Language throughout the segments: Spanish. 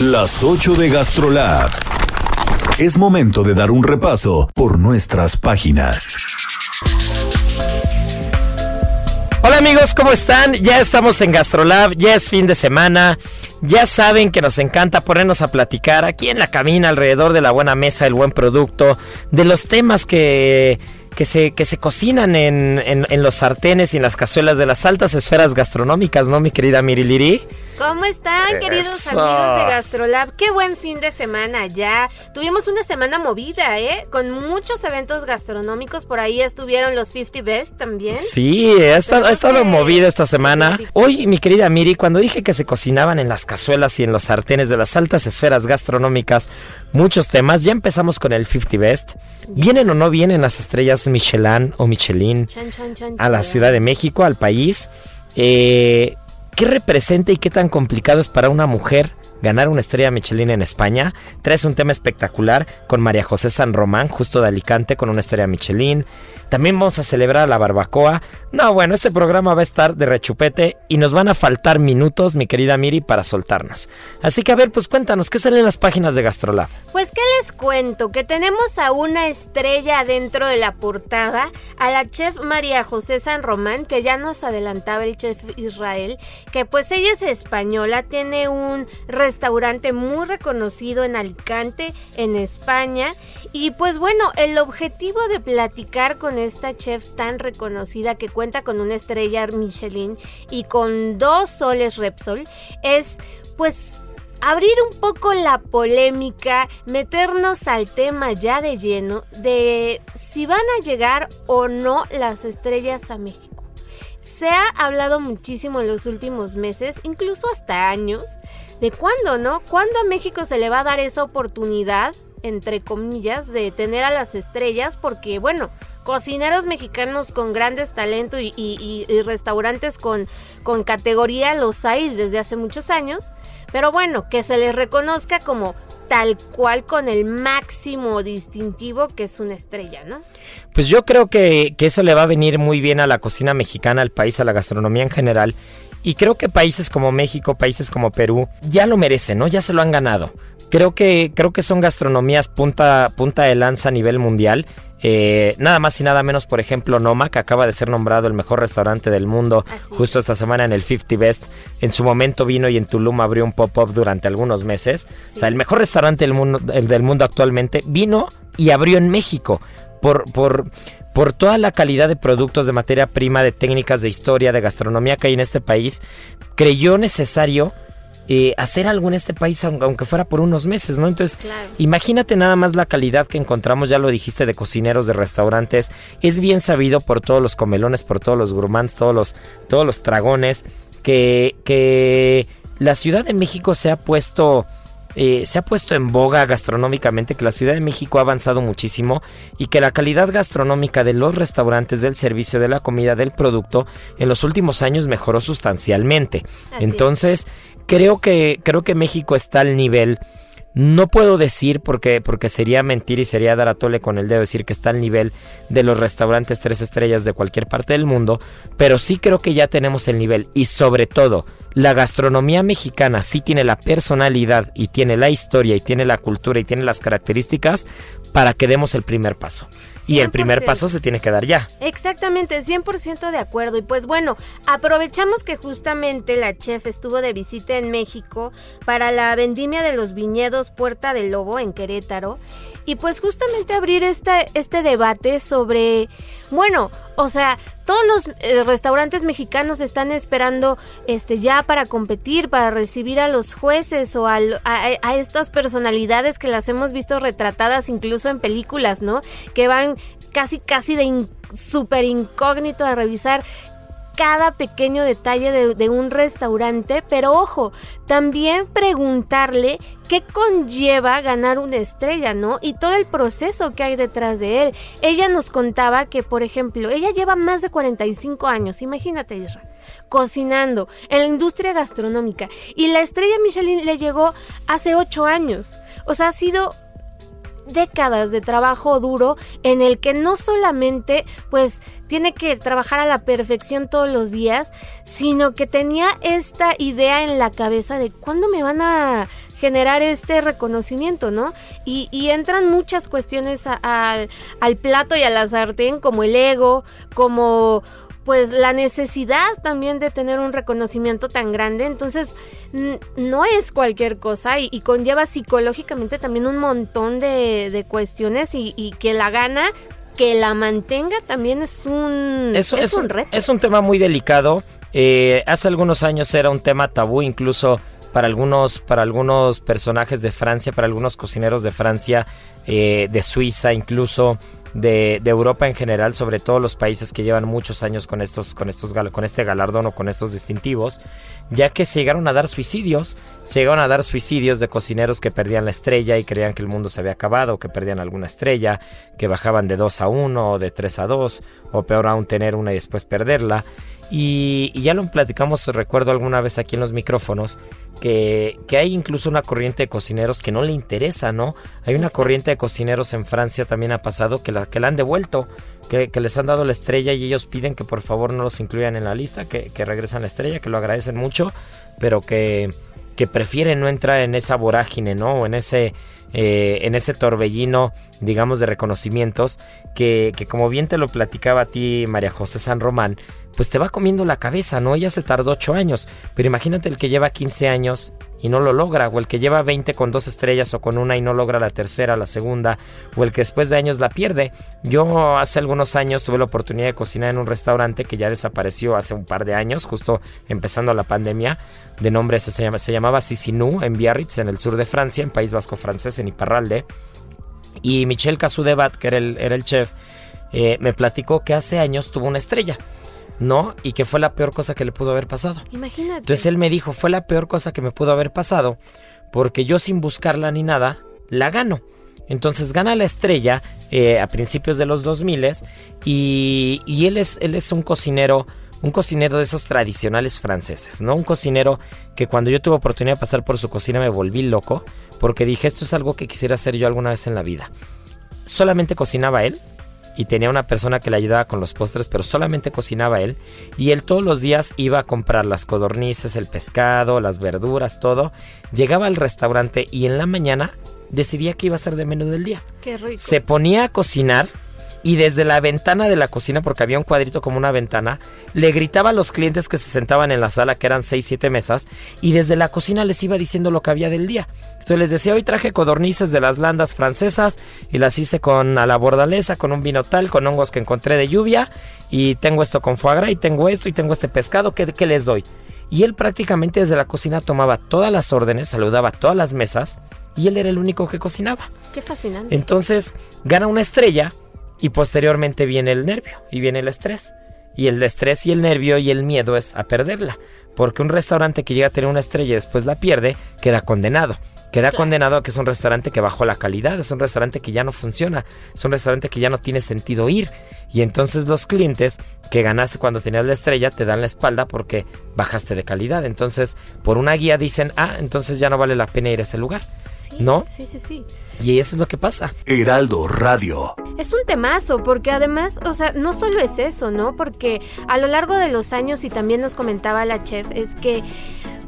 Las 8 de GastroLab. Es momento de dar un repaso por nuestras páginas. Hola amigos, ¿cómo están? Ya estamos en GastroLab, ya es fin de semana. Ya saben que nos encanta ponernos a platicar aquí en la cabina alrededor de la buena mesa, el buen producto, de los temas que que se, que se cocinan en, en, los sartenes y en las cazuelas de las altas esferas gastronómicas, ¿no, mi querida Miriliri? ¿Cómo están, queridos amigos de GastroLab? Qué buen fin de semana ya. Tuvimos una semana movida, ¿eh? Con muchos eventos gastronómicos. Por ahí estuvieron los 50 Best también. Sí, ha estado, ha estado movida esta semana. Hoy, mi querida Miri, cuando dije que se cocinaban en las cazuelas y en los sartenes de las altas esferas gastronómicas, muchos temas, ya empezamos con el 50 Best. ¿Vienen o no vienen las estrellas Michelin o Michelin a la Ciudad de México, al país? Eh, ¿Qué representa y qué tan complicado es para una mujer ganar una estrella Michelin en España. Traes un tema espectacular con María José San Román, justo de Alicante, con una estrella Michelin. También vamos a celebrar la barbacoa. No, bueno, este programa va a estar de rechupete y nos van a faltar minutos, mi querida Miri, para soltarnos. Así que a ver, pues cuéntanos, ¿qué sale en las páginas de Gastrolab? Pues, ¿qué les cuento? Que tenemos a una estrella dentro de la portada, a la chef María José San Román, que ya nos adelantaba el chef Israel, que pues ella es española, tiene un restaurante muy reconocido en Alicante, en España. Y pues bueno, el objetivo de platicar con esta chef tan reconocida que cuenta con una estrella Michelin y con dos soles Repsol es pues abrir un poco la polémica, meternos al tema ya de lleno de si van a llegar o no las estrellas a México. Se ha hablado muchísimo en los últimos meses, incluso hasta años, de cuándo, ¿no? ¿Cuándo a México se le va a dar esa oportunidad, entre comillas, de tener a las estrellas? Porque, bueno, cocineros mexicanos con grandes talentos y, restaurantes con, con categoría los hay desde hace muchos años. Pero bueno, que se les reconozca como tal cual con el máximo distintivo que es una estrella, ¿no? Pues yo creo que, que, eso le va a venir muy bien a la cocina mexicana, al país, a la gastronomía en general. Y creo que países como México, países como Perú, ya lo merecen, ¿no? Ya se lo han ganado. Creo que, creo que son gastronomías punta, punta de lanza a nivel mundial eh, nada más y nada menos, por ejemplo, Noma, que acaba de ser nombrado el mejor restaurante del mundo justo esta semana en el 50 Best. En su momento vino y en Tulum abrió un pop-up durante algunos meses. O sea, el mejor restaurante del mundo, del mundo actualmente vino y abrió en México. Por, por, por toda la calidad de productos, de materia prima, de técnicas de historia, de gastronomía que hay en este país, creyó necesario eh, hacer algo en este país, aunque fuera por unos meses, ¿no? Entonces, imagínate nada más la calidad que encontramos, ya lo dijiste, de cocineros, de restaurantes. Es bien sabido por todos los comelones, por todos los gourmands, todos los, todos los dragones, que, que la Ciudad de México se ha puesto... Eh, se ha puesto en boga gastronómicamente que la Ciudad de México ha avanzado muchísimo y que la calidad gastronómica de los restaurantes, del servicio, de la comida, del producto en los últimos años mejoró sustancialmente. Entonces, creo que, creo que México está al nivel. No puedo decir porque, porque sería mentir y sería dar a tole con el dedo decir que está al nivel de los restaurantes tres estrellas de cualquier parte del mundo, pero sí creo que ya tenemos el nivel y sobre todo la gastronomía mexicana sí tiene la personalidad y tiene la historia y tiene la cultura y tiene las características para que demos el primer paso. Y el primer paso se tiene que dar ya. Exactamente, 100% de acuerdo. Y pues bueno, aprovechamos que justamente la chef estuvo de visita en México para la vendimia de los viñedos Puerta del Lobo en Querétaro. Y pues justamente abrir este, este debate sobre, bueno, o sea, todos los eh, restaurantes mexicanos están esperando este ya para competir, para recibir a los jueces o a, a, estas personalidades que las hemos visto retratadas incluso en películas, ¿no? Que van casi casi de súper incógnito a revisar cada pequeño detalle de, un restaurante, pero ojo, también preguntarle qué conlleva ganar una estrella, ¿no? Y todo el proceso que hay detrás de él. Ella nos contaba que, por ejemplo, ella lleva más de 45 años, imagínate, Israel cocinando en la industria gastronómica y la estrella Michelin le llegó hace 8 años. O sea, ha sido décadas de trabajo duro en el que no solamente pues tiene que trabajar a la perfección todos los días, sino que tenía esta idea en la cabeza de cuándo me van a generar este reconocimiento, ¿no? Y, entran muchas cuestiones al plato y a la sartén, como el ego, como pues la necesidad también de tener un reconocimiento tan grande. Entonces, no es cualquier cosa y, conlleva psicológicamente también un montón de, cuestiones y, que la gana, que la mantenga también es un, es, un reto. Es un tema muy delicado. Eh, hace algunos años era un tema tabú incluso para algunos, para algunos personajes de Francia, para algunos cocineros de Francia, eh, de Suiza incluso de, Europa en general, sobre todo los países que llevan muchos años con estos, con estos, con este galardón o con estos distintivos, ya que se llegaron a dar suicidios, se llegaron a dar suicidios de cocineros que perdían la estrella y creían que el mundo se había acabado, que perdían alguna estrella, que bajaban de 2 a 1 o de 3 a 2, o peor aún tener una y después perderla. Y, ya lo platicamos, recuerdo alguna vez aquí en los micrófonos, que, hay incluso una corriente de cocineros que no le interesa, ¿no? Hay una corriente de cocineros en Francia también ha pasado que la, que la han devuelto, que, les han dado la estrella y ellos piden que por favor no los incluyan en la lista, que, que regresan la estrella, que lo agradecen mucho, pero que, que prefieren no entrar en esa vorágine, ¿no? O en ese, eh, en ese torbellino, digamos, de reconocimientos, que, que como bien te lo platicaba a ti, María José San Román, pues te va comiendo la cabeza, ¿no? Ella se tardó 8 años, pero imagínate el que lleva 15 años y no lo logra, o el que lleva 20 con dos estrellas o con una y no logra la tercera, la segunda, o el que después de años la pierde. Yo hace algunos años tuve la oportunidad de cocinar en un restaurante que ya desapareció hace un par de años, justo empezando la pandemia, de nombre se, llama, se llamaba Sisinou, en Biarritz, en el sur de Francia, en País Vasco francés, en Iparralde. Y Michel Casudebat, que era el, era el chef, eh, me platicó que hace años tuvo una estrella. ¿No? Y que fue la peor cosa que le pudo haber pasado. Imagínate. Entonces él me dijo, fue la peor cosa que me pudo haber pasado, porque yo sin buscarla ni nada, la gano. Entonces gana la estrella eh, a principios de los 2000 y, y él, es, él es un cocinero, un cocinero de esos tradicionales franceses, ¿no? Un cocinero que cuando yo tuve oportunidad de pasar por su cocina me volví loco porque dije esto es algo que quisiera hacer yo alguna vez en la vida. Solamente cocinaba él, y tenía una persona que le ayudaba con los postres, pero solamente cocinaba él. Y él todos los días iba a comprar las codornices, el pescado, las verduras, todo. Llegaba al restaurante y en la mañana decidía que iba a ser de menú del día. Qué rico. Se ponía a cocinar y desde la ventana de la cocina, porque había un cuadrito como una ventana, le gritaba a los clientes que se sentaban en la sala, que eran 6, 7 mesas, y desde la cocina les iba diciendo lo que había del día. Entonces les decía, hoy traje codornices de las landas francesas y las hice con a la bordalesa, con un vino tal, con hongos que encontré de lluvia, y tengo esto con foie gras, y tengo esto, y tengo este pescado, ¿qué, qué les doy? Y él prácticamente desde la cocina tomaba todas las órdenes, saludaba todas las mesas, y él era el único que cocinaba. Qué fascinante. Entonces gana una estrella y posteriormente viene el nervio y viene el estrés. Y el estrés y el nervio y el miedo es a perderla. Porque un restaurante que llega a tener una estrella y después la pierde, queda condenado. Queda condenado a que es un restaurante que bajó la calidad, es un restaurante que ya no funciona, es un restaurante que ya no tiene sentido ir. Y entonces los clientes que ganaste cuando tenías la estrella te dan la espalda porque bajaste de calidad. Entonces, por una guía dicen, ah, entonces ya no vale la pena ir a ese lugar. ¿No? Sí, sí, sí. Y eso es lo que pasa. Heraldo Radio. Es un temazo, porque además, o sea, no solo es eso, ¿no? Porque a lo largo de los años, y también nos comentaba la chef, es que,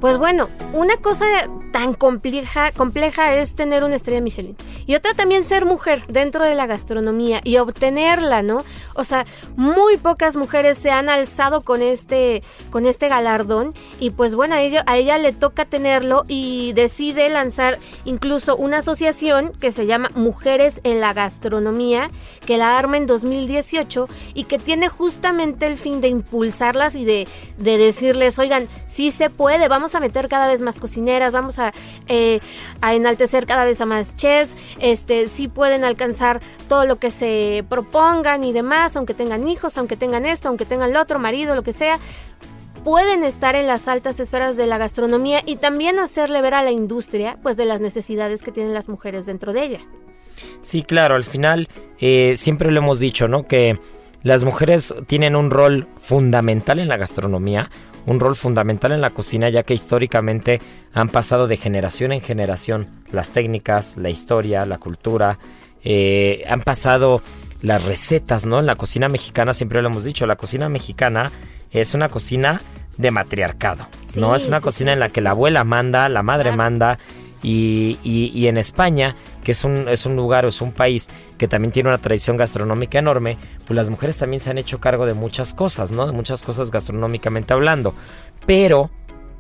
pues bueno, una cosa tan compleja, compleja es tener una estrella Michelin. Y otra también ser mujer dentro de la gastronomía y obtenerla, ¿no? O sea, muy pocas mujeres se han alzado con este, con este galardón y pues bueno, a ella, a ella le toca tenerlo y decide lanzar incluso una asociación que se llama Mujeres en la Gastronomía, que la arma en 2018 y que tiene justamente el fin de impulsarlas y de, de decirles, oigan, sí se puede, vamos a meter cada vez más cocineras, vamos a, eh, a enaltecer cada vez a más chefs, este, sí pueden alcanzar todo lo que se propongan y demás, aunque tengan hijos, aunque tengan esto, aunque tengan el otro, marido, lo que sea, pueden estar en las altas esferas de la gastronomía y también hacerle ver a la industria pues de las necesidades que tienen las mujeres dentro de ella. Sí, claro, al final eh, siempre lo hemos dicho, ¿no? Que las mujeres tienen un rol fundamental en la gastronomía, un rol fundamental en la cocina, ya que históricamente han pasado de generación en generación las técnicas, la historia, la cultura, eh, han pasado las recetas, ¿no? En la cocina mexicana, siempre lo hemos dicho, la cocina mexicana es una cocina de matriarcado, ¿no? Es una cocina en la que la abuela manda, la madre manda, y, y, en España, que es un, es un lugar, es un país que también tiene una tradición gastronómica enorme, pues las mujeres también se han hecho cargo de muchas cosas, ¿no? De muchas cosas gastronómicamente hablando. Pero,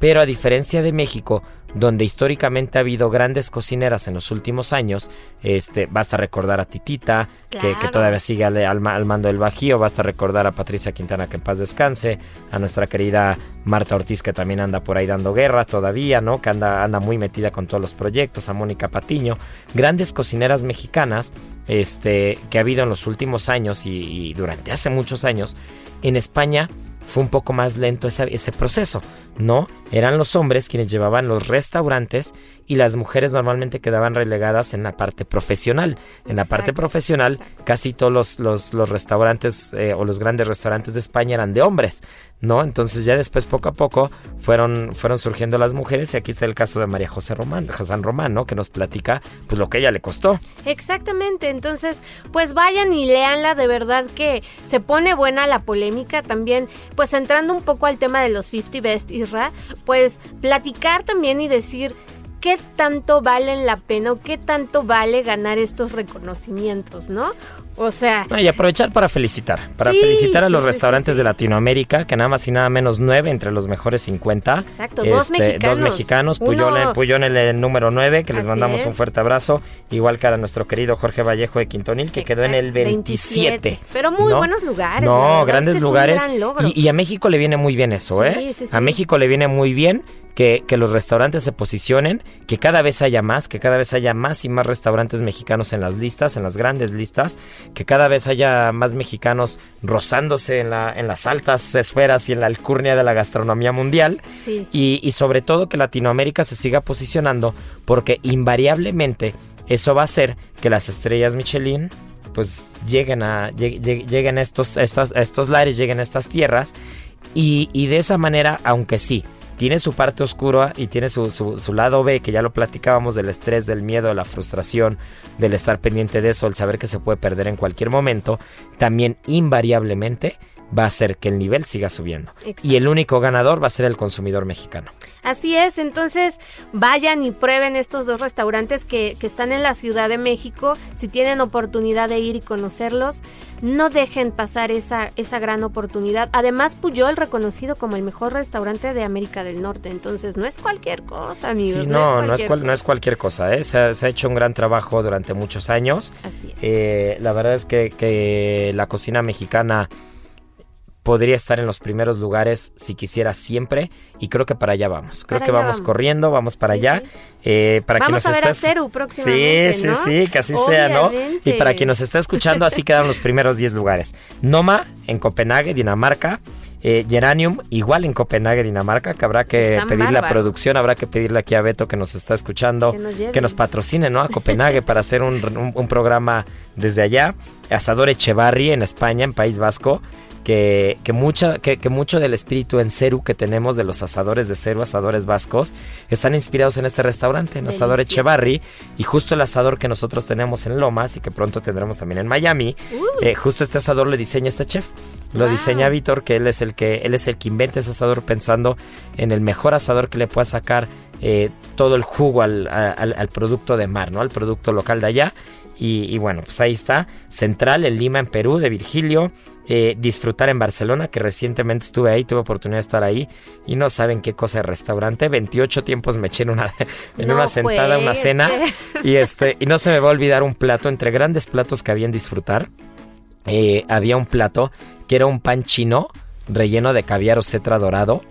pero a diferencia de México, donde históricamente ha habido grandes cocineras en los últimos años. Este, basta recordar a Titita, que, todavía sigue al, mando del Bajío, basta recordar a Patricia Quintana, que en paz descanse, a nuestra querida Marta Ortiz, que también anda por ahí dando guerra todavía, ¿no? Que anda, anda muy metida con todos los proyectos, a Mónica Patiño, grandes cocineras mexicanas, este, que ha habido en los últimos años y, y durante hace muchos años. En España fue un poco más lento ese, proceso, ¿no? Eran los hombres quienes llevaban los restaurantes y las mujeres normalmente quedaban relegadas en la parte profesional. En la parte profesional, casi todos los, los, restaurantes eh, o los grandes restaurantes de España eran de hombres, ¿no? Entonces ya después poco a poco fueron, fueron surgiendo las mujeres y aquí está el caso de María José Román, Hassan Román, ¿no? Que nos platica pues lo que ella le costó. Exactamente, entonces pues vayan y leanla, de verdad que se pone buena la polémica también, pues entrando un poco al tema de los 50 Best Isra, pues platicar también y decir qué tanto valen la pena o qué tanto vale ganar estos reconocimientos, ¿no? O sea... y aprovechar para felicitar, para felicitar a los restaurantes de Latinoamérica, que nada más y nada menos nueve entre los mejores 50. Exacto, dos este, mexicanos. Dos mexicanos, Puyol, en el número 9, que les mandamos un fuerte abrazo, igual que a nuestro querido Jorge Vallejo de Quintonil, que quedó en el 27. Pero muy buenos lugares. No, grandes lugares. Y, y, a México le viene muy bien eso, ¿eh? A México le viene muy bien que, los restaurantes se posicionen, que cada vez haya más, que cada vez haya más y más restaurantes mexicanos en las listas, en las grandes listas, que cada vez haya más mexicanos rozándose en, la, en las altas esferas y en la alcurnia de la gastronomía mundial. Y, y sobre todo que Latinoamérica se siga posicionando, porque invariablemente eso va a hacer que las estrellas Michelin pues lleguen a, lleguen estos, estas, a estos lares, lleguen a estas tierras y, y de esa manera, aunque sí, tiene su parte oscura y tiene su, su, lado B, que ya lo platicábamos del estrés, del miedo, de la frustración, del estar pendiente de eso, el saber que se puede perder en cualquier momento, también invariablemente va a hacer que el nivel siga subiendo. Y el único ganador va a ser el consumidor mexicano. Así es, entonces vayan y prueben estos dos restaurantes que, que, están en la Ciudad de México. Si tienen oportunidad de ir y conocerlos, no dejen pasar esa, esa gran oportunidad. Además, Puyol reconocido como el mejor restaurante de América del Norte, entonces no es cualquier cosa, amigos. Sí, no, no, es, no es, cualquier cosa, ¿eh? se, ha, hecho un gran trabajo durante muchos años. Así es. Eh, la verdad es que, que la cocina mexicana podría estar en los primeros lugares si quisiera siempre y creo que para allá vamos. Creo que vamos, corriendo, vamos para allá. Eh, para vamos a ver a Ceru próximamente, Sí, sí, sí, que así sea, ¿no? Y para quien nos está escuchando, así quedan los primeros 10 lugares. Noma en Copenhague, Dinamarca. Eh, Geranium, igual en Copenhague, Dinamarca, que habrá que pedir la producción, habrá que pedirle aquí a Beto que nos está escuchando, que nos, patrocine, ¿no? A Copenhague para hacer un, un programa desde allá. Asador Echevarri en España, en País Vasco que, que, mucha, que, mucho del espíritu en Ceru que tenemos de los asadores de Ceru, asadores vascos, están inspirados en este restaurante, en Asador Echevarri, y justo el asador que nosotros tenemos en Lomas y que pronto tendremos también en Miami, eh, justo este asador lo diseña este chef. Lo diseña Víctor, que él es el que él es el que inventa ese asador pensando en el mejor asador que le pueda sacar eh, todo el jugo al, al, al, producto de mar, ¿no? Al producto local de allá. Y, bueno, pues ahí está. Central en Lima, en Perú, de Virgilio. Eh, disfrutar en Barcelona, que recientemente estuve ahí, tuve oportunidad de estar ahí. Y no saben qué cosa de restaurante. 28 tiempos me eché en una, en una sentada, una cena. Y, este, y no se me va a olvidar un plato, entre grandes platos que había en disfrutar. Eh, había un plato que era un pan chino relleno de caviar o cetra dorado.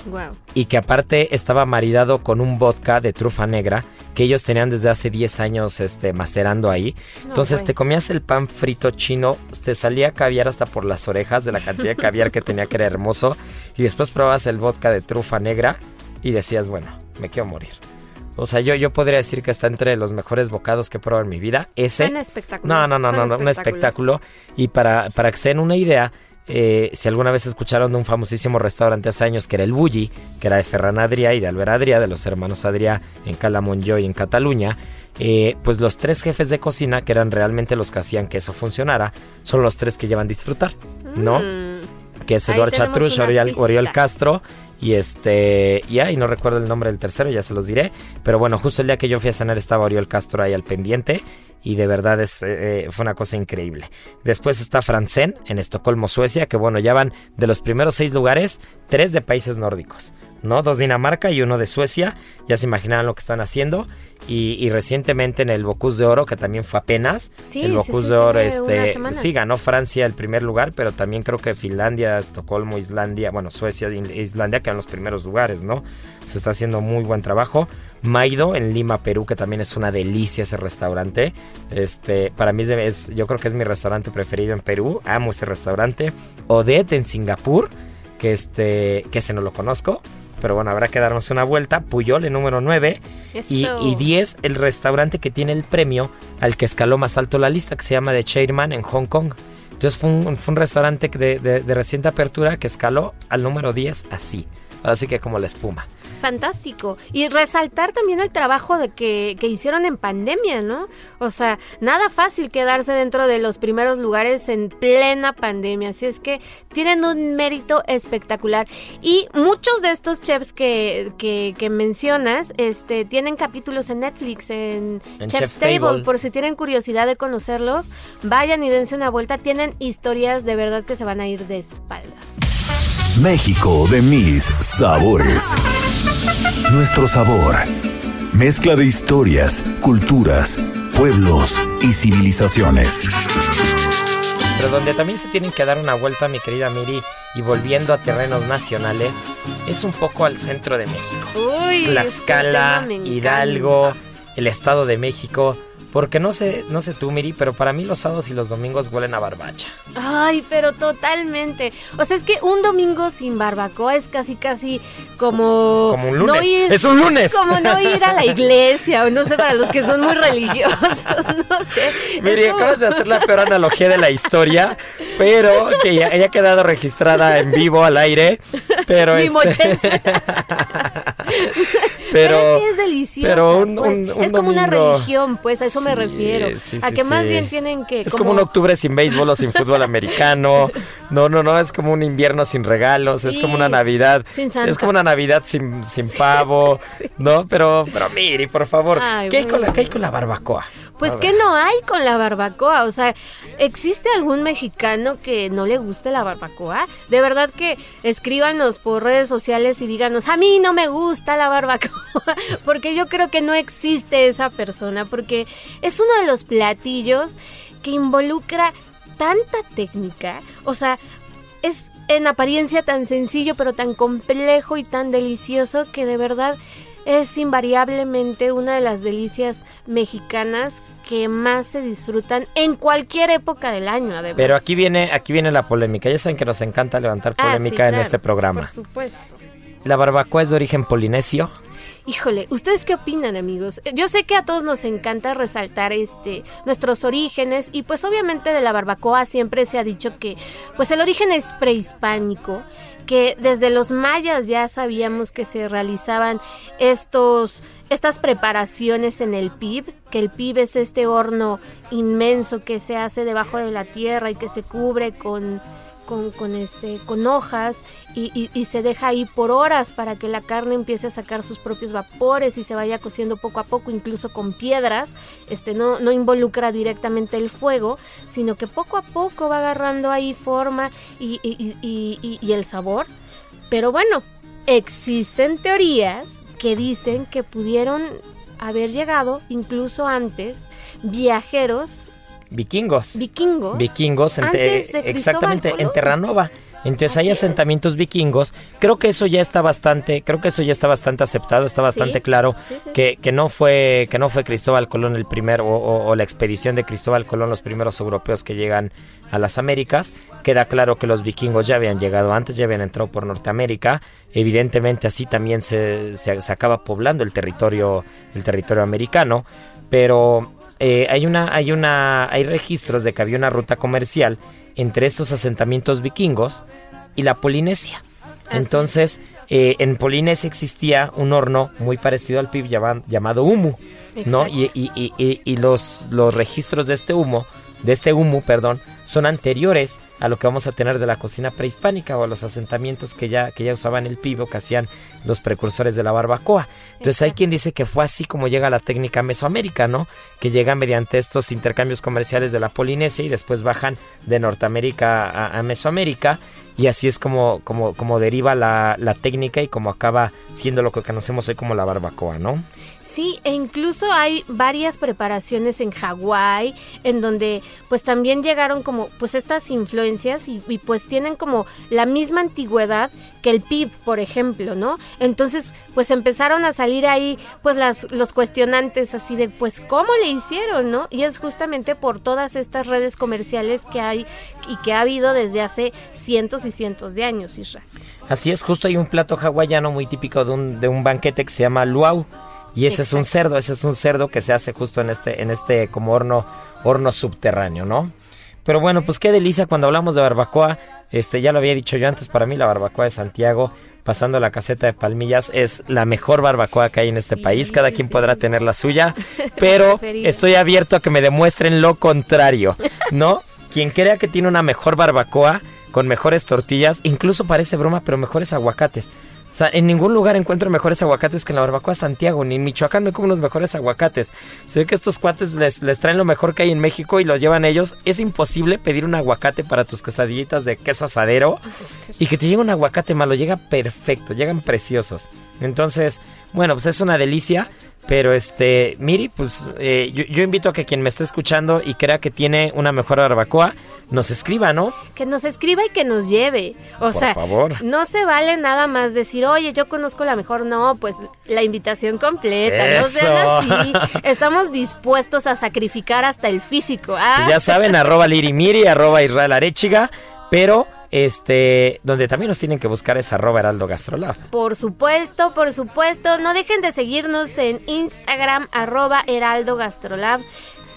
Y que aparte estaba maridado con un vodka de trufa negra que ellos tenían desde hace 10 años este, macerando ahí. Entonces te comías el pan frito chino, te salía caviar hasta por las orejas de la cantidad de caviar que tenía que era hermoso. Y después probabas el vodka de trufa negra y decías, bueno, me quiero morir. O sea, yo, yo podría decir que está entre los mejores bocados que he probado en mi vida. Ese. Un espectáculo. No, no, no, no, un espectáculo. Y para, para que se den una idea, eh, si alguna vez escucharon de un famosísimo restaurante hace años que era el Bulli, que era de Ferran Adrià y de Albert Adrià, de los hermanos Adrià en Calamonjo y en Cataluña, eh, pues los tres jefes de cocina, que eran realmente los que hacían que eso funcionara, son los tres que llevan disfrutar, ¿no? Mm. Que es Eduard Chatruch, Oriol, Castro y este, y ahí no recuerdo el nombre del tercero, ya se los diré. Pero bueno, justo el día que yo fui a cenar estaba Oriol Castro ahí al pendiente y de verdad es, eh, eh, fue una cosa increíble. Después está Franzen en Estocolmo, Suecia, que bueno, ya van de los primeros seis lugares, tres de países nórdicos, ¿no? Dos Dinamarca y uno de Suecia, ya se imaginarán lo que están haciendo. Y, recientemente en el Bocuse de Oro, que también fue apenas, el Bocuse de Oro, este, sí, ganó Francia el primer lugar, pero también creo que Finlandia, Estocolmo, Islandia, bueno, Suecia e Islandia quedan los primeros lugares, ¿no? Se está haciendo muy buen trabajo. Maido en Lima, Perú, que también es una delicia ese restaurante. Este, para mí es, yo creo que es mi restaurante preferido en Perú. Amo ese restaurante. Odette en Singapur, que este, que ese no lo conozco. Pero bueno, habrá que darnos una vuelta. Puyol en número 9. Y, y, 10, el restaurante que tiene el premio al que escaló más alto la lista, que se llama The Chairman en Hong Kong. Entonces fue un, fue un restaurante de, de reciente apertura que escaló al número 10 así. Así que como la espuma. Fantástico. Y resaltar también el trabajo de que, que, hicieron en pandemia, ¿no? O sea, nada fácil quedarse dentro de los primeros lugares en plena pandemia. Así es que tienen un mérito espectacular. Y muchos de estos chefs que, que, mencionas este, tienen capítulos en Netflix, en, Chef's, Table. Por si tienen curiosidad de conocerlos, vayan y dense una vuelta. Tienen historias de verdad que se van a ir de espaldas. México de mis sabores. Nuestro sabor. Mezcla de historias, culturas, pueblos y civilizaciones. Pero donde también se tienen que dar una vuelta, mi querida Miri, y volviendo a terrenos nacionales, es un poco al centro de México. Uy, Tlaxcala, Hidalgo, el Estado de México porque no sé, no sé tú, Miri, pero para mí los sábados y los domingos huelen a barbacha. Ay, pero totalmente. O sea, es que un domingo sin barbacoa es casi, casi como. Como un lunes. es un lunes. Como no ir a la iglesia, o no sé, para los que son muy religiosos, no sé. Miri, acabas de hacer la peor analogía de la historia, pero que ya haya quedado registrada en vivo al aire. Pero Mi este... pero, es que es delicioso. Pues. es como una religión, pues a eso me refiero. a que más bien tienen que. Es como... un octubre sin béisbol o sin fútbol americano. No, no, no, es como un invierno sin regalos, es como una Navidad. Es como una Navidad sin, sin pavo, ¿no? Pero, pero Miri, por favor, ¿qué, hay con la, ¿qué hay con la barbacoa? Pues que no hay con la barbacoa, o sea, ¿existe algún mexicano que no le guste la barbacoa? De verdad que escríbanos por redes sociales y díganos, a mí no me gusta la barbacoa, porque yo creo que no existe esa persona, porque es uno de los platillos que involucra tanta técnica, o sea, es en apariencia tan sencillo, pero tan complejo y tan delicioso que de verdad es invariablemente una de las delicias mexicanas que más se disfrutan en cualquier época del año, además. Pero aquí viene, aquí viene la polémica. Ya saben que nos encanta levantar ah, polémica en este programa. Por supuesto. ¿La barbacoa es de origen polinesio? Híjole, ¿ustedes qué opinan, amigos? Yo sé que a todos nos encanta resaltar este nuestros orígenes y pues obviamente de la barbacoa siempre se ha dicho que pues el origen es prehispánico, que desde los mayas ya sabíamos que se realizaban estos estas preparaciones en el PIB, que el PIB es este horno inmenso que se hace debajo de la tierra y que se cubre con con, con, este, con hojas y, se deja ahí por horas para que la carne empiece a sacar sus propios vapores y se vaya cociendo poco a poco, incluso con piedras. Este, no, no involucra directamente el fuego, sino que poco a poco va agarrando ahí forma y, y el sabor. Pero bueno, existen teorías que dicen que pudieron haber llegado incluso antes viajeros vikingos. Vikingos. Vikingos, exactamente, en Terranova. Entonces hay asentamientos vikingos. Creo que eso ya está bastante, creo que eso ya está bastante aceptado, está bastante claro que, que, no fue que no fue Cristóbal Colón el primero o, la expedición de Cristóbal Colón los primeros europeos que llegan a las Américas. Queda claro que los vikingos ya habían llegado antes, ya habían entrado por Norteamérica. Evidentemente así también se, se, acaba poblando el territorio el territorio americano, pero eh, hay una hay una hay registros de que había una ruta comercial entre estos asentamientos vikingos y la Polinesia. Entonces, eh, en Polinesia existía un horno muy parecido al PIB llamado humo, ¿no? Y, y, los, los registros de este humo, de este humo, perdón, son anteriores a lo que vamos a tener de la cocina prehispánica o a los asentamientos que ya, que ya usaban el pibo, que hacían los precursores de la barbacoa. Entonces hay quien dice que fue así como llega la técnica Mesoamérica, ¿no? Que llega mediante estos intercambios comerciales de la Polinesia y después bajan de Norteamérica a Mesoamérica y así es como, como, como deriva la, la, técnica y como acaba siendo lo que conocemos hoy como la barbacoa, ¿no? Sí, e incluso hay varias preparaciones en Hawái, en donde pues también llegaron como pues estas influencias y, y, pues tienen como la misma antigüedad que el PIB, por ejemplo, ¿no? Entonces pues empezaron a salir ahí pues las, los cuestionantes así de pues cómo le hicieron, ¿no? Y es justamente por todas estas redes comerciales que hay y que ha habido desde hace cientos y cientos de años, Israel. Así es, justo hay un plato hawaiano muy típico de un, de un banquete que se llama luau. Y ese es un cerdo, ese es un cerdo que se hace justo en este, en este como horno, horno subterráneo, ¿no? Pero bueno, pues qué delicia cuando hablamos de barbacoa. Este, ya lo había dicho yo antes, para mí la barbacoa de Santiago, pasando la caseta de Palmillas, es la mejor barbacoa que hay en este país. Cada quien podrá tener la suya, pero estoy abierto a que me demuestren lo contrario, ¿no? Quien crea que tiene una mejor barbacoa, con mejores tortillas, incluso parece broma, pero mejores aguacates. O sea, en ningún lugar encuentro mejores aguacates que en la barbacoa Santiago, ni en Michoacán me como unos mejores aguacates. Se ve que estos cuates les, les, traen lo mejor que hay en México y lo llevan ellos. Es imposible pedir un aguacate para tus quesadillitas de queso asadero y que te llegue un aguacate malo, llega perfecto, llegan preciosos. Entonces, bueno, pues es una delicia. Pero este, Miri, pues eh, yo, invito a que quien me esté escuchando y crea que tiene una mejor barbacoa, nos escriba, ¿no? Que nos escriba y que nos lleve. O sea, favor. no se vale nada más decir, oye, yo conozco la mejor. No, pues la invitación completa. No sean así. Estamos dispuestos a sacrificar hasta el físico. ¿ah? Pues ya saben, arroba Miri, arroba Israel Arechiga, pero este, donde también nos tienen que buscar es arroba heraldo gastrolab. Por supuesto, por supuesto. No dejen de seguirnos en Instagram, arroba heraldo gastrolab.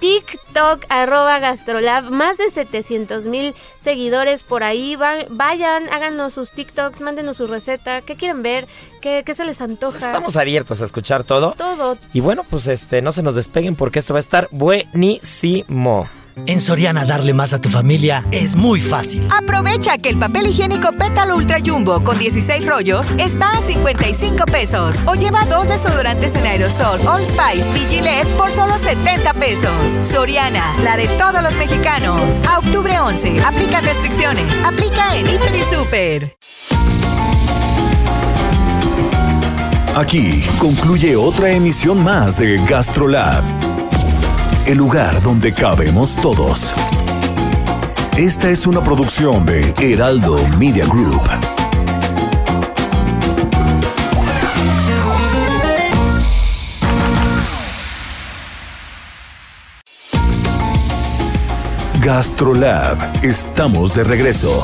TikTok, arroba gastrolab, más de 700 mil seguidores por ahí. vayan, háganos sus TikToks, mándenos su receta, qué quieren ver, qué, qué, se les antoja. Estamos abiertos a escuchar todo. Todo. Y bueno, pues este, no se nos despeguen porque esto va a estar buenísimo. En Soriana darle más a tu familia es muy fácil. Aprovecha que el papel higiénico Pétalo Ultra Jumbo con 16 rollos está a 55 pesos. O lleva dos desodorantes en aerosol All Spice Digilet por solo 70 pesos. Soriana, la de todos los mexicanos. A octubre 11, aplica restricciones. Aplica en Hiper y Super. Aquí concluye otra emisión más de GastroLab el lugar donde cabemos todos. Esta es una producción de Heraldo Media Group. GastroLab, estamos de regreso.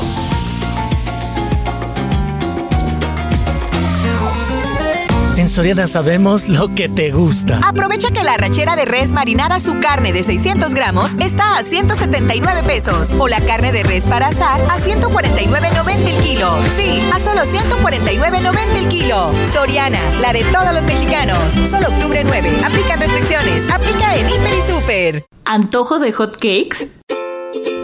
En Soriana sabemos lo que te gusta. Aprovecha que la rachera de res marinada su carne de 600 gramos está a 179 pesos. O la carne de res para asar a 149.90 el kilo. Sí, a solo 149.90 el kilo. Soriana, la de todos los mexicanos. Solo octubre 9. Aplica restricciones. Aplica en Hiper y Super. ¿Antojo de hot cakes?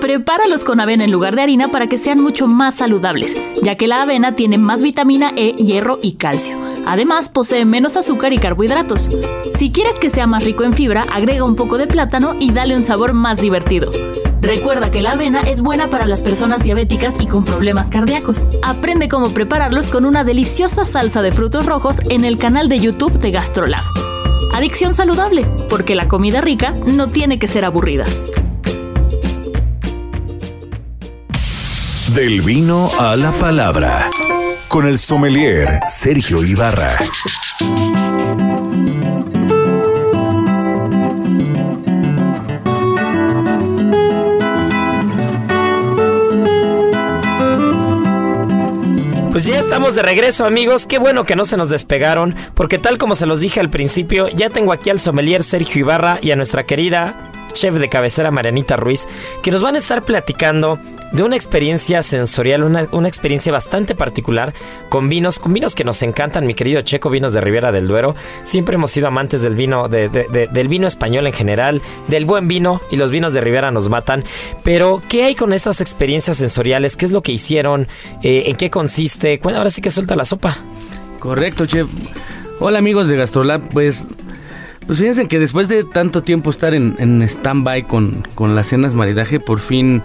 Prepáralos con avena en lugar de harina para que sean mucho más saludables, ya que la avena tiene más vitamina E, hierro y calcio. Además, posee menos azúcar y carbohidratos. Si quieres que sea más rico en fibra, agrega un poco de plátano y dale un sabor más divertido. Recuerda que la avena es buena para las personas diabéticas y con problemas cardíacos. Aprende cómo prepararlos con una deliciosa salsa de frutos rojos en el canal de YouTube de GastroLab. Adicción saludable, porque la comida rica no tiene que ser aburrida. Del vino a la palabra. Con el sommelier Sergio Ibarra. Pues ya estamos de regreso amigos, qué bueno que no se nos despegaron, porque tal como se los dije al principio, ya tengo aquí al sommelier Sergio Ibarra y a nuestra querida chef de cabecera Marianita Ruiz, que nos van a estar platicando de una experiencia sensorial, una, una, experiencia bastante particular con vinos, con vinos que nos encantan, mi querido Checo, vinos de Ribera del Duero. Siempre hemos sido amantes del vino, de, de, de, del vino español en general, del buen vino y los vinos de Ribera nos matan. Pero, ¿qué hay con esas experiencias sensoriales? ¿Qué es lo que hicieron? Eh, ¿En qué consiste? Bueno, ahora sí que suelta la sopa. Correcto, chef. Hola amigos de Gastrolab, pues pues fíjense que después de tanto tiempo estar en, en stand-by con, con las cenas maridaje, por fin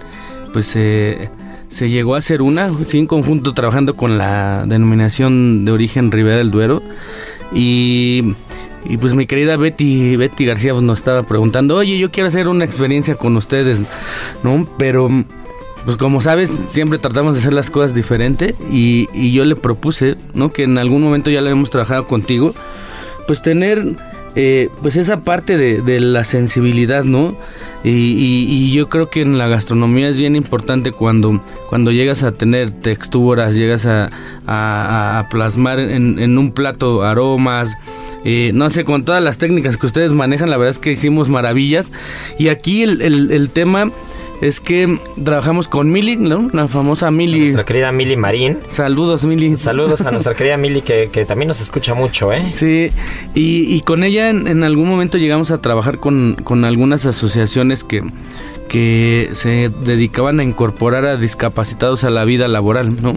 pues eh, se llegó a hacer una, sí, en conjunto trabajando con la denominación de origen Ribera del Duero. Y, y pues mi querida Betty, Betty García pues, nos estaba preguntando, oye, yo quiero hacer una experiencia con ustedes, ¿no? Pero pues como sabes, siempre tratamos de hacer las cosas diferente y, y yo le propuse, ¿no? Que en algún momento ya lo hemos trabajado contigo, pues tener eh, pues esa parte de, de, la sensibilidad, ¿no? Y, y, yo creo que en la gastronomía es bien importante cuando, cuando llegas a tener texturas, llegas a, a, plasmar en, un plato aromas. Eh, no sé, con todas las técnicas que ustedes manejan, la verdad es que hicimos maravillas. Y aquí el, el tema es que trabajamos con Mili, ¿no? La famosa Mili. Nuestra querida Mili Marín. Saludos, Mili. Saludos a nuestra querida Mili, que, que, también nos escucha mucho, ¿eh? Sí, y, y con ella en, en, algún momento llegamos a trabajar con, con algunas asociaciones que que se dedicaban a incorporar a discapacitados a la vida laboral, ¿no?